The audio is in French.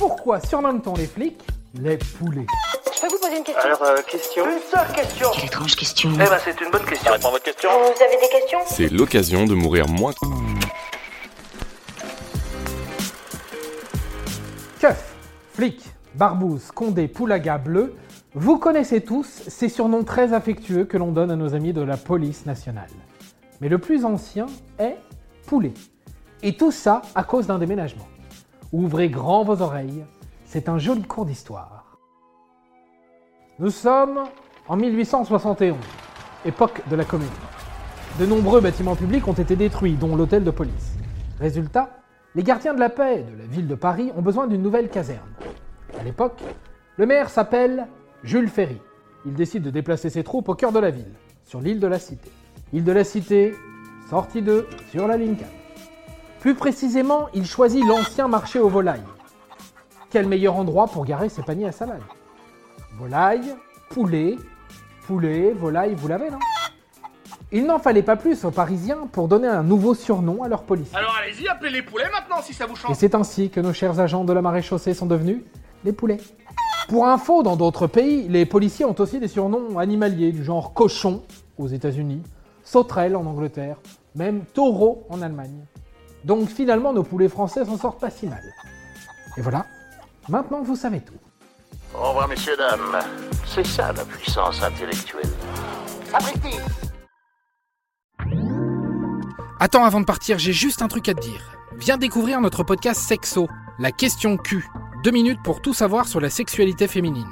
Pourquoi surnomme-t-on les flics les poulets? Je peux vous poser une question? Alors, euh, question? Une seule question Quelle étrange question. Eh ben, c'est une bonne question. Répond à votre question Vous avez des questions? C'est l'occasion de mourir moins. Keuf, flic, barbouze, condé, poulaga, bleu, vous connaissez tous ces surnoms très affectueux que l'on donne à nos amis de la police nationale. Mais le plus ancien est poulet. Et tout ça à cause d'un déménagement. Ouvrez grand vos oreilles, c'est un joli cours d'histoire. Nous sommes en 1871, époque de la Commune. De nombreux bâtiments publics ont été détruits, dont l'hôtel de police. Résultat, les gardiens de la paix de la ville de Paris ont besoin d'une nouvelle caserne. À l'époque, le maire s'appelle Jules Ferry. Il décide de déplacer ses troupes au cœur de la ville, sur l'île de la Cité. Île de la Cité, sortie 2, sur la ligne 4. Plus précisément, il choisit l'ancien marché aux volailles. Quel meilleur endroit pour garer ses paniers à salade? Volaille, poulet, poulet, volaille, vous l'avez, non? Il n'en fallait pas plus aux Parisiens pour donner un nouveau surnom à leur police. Alors allez-y, appelez les poulets maintenant si ça vous Et chante. c'est ainsi que nos chers agents de la maréchaussée sont devenus les poulets. Pour info, dans d'autres pays, les policiers ont aussi des surnoms animaliers du genre cochon aux États-Unis, sauterelle en Angleterre, même taureau en Allemagne. Donc finalement, nos poulets français s'en sortent pas si mal. Et voilà, maintenant vous savez tout. Au revoir, messieurs, dames. C'est ça la puissance intellectuelle. Sapristi Attends, avant de partir, j'ai juste un truc à te dire. Viens découvrir notre podcast Sexo, la question Q. Deux minutes pour tout savoir sur la sexualité féminine.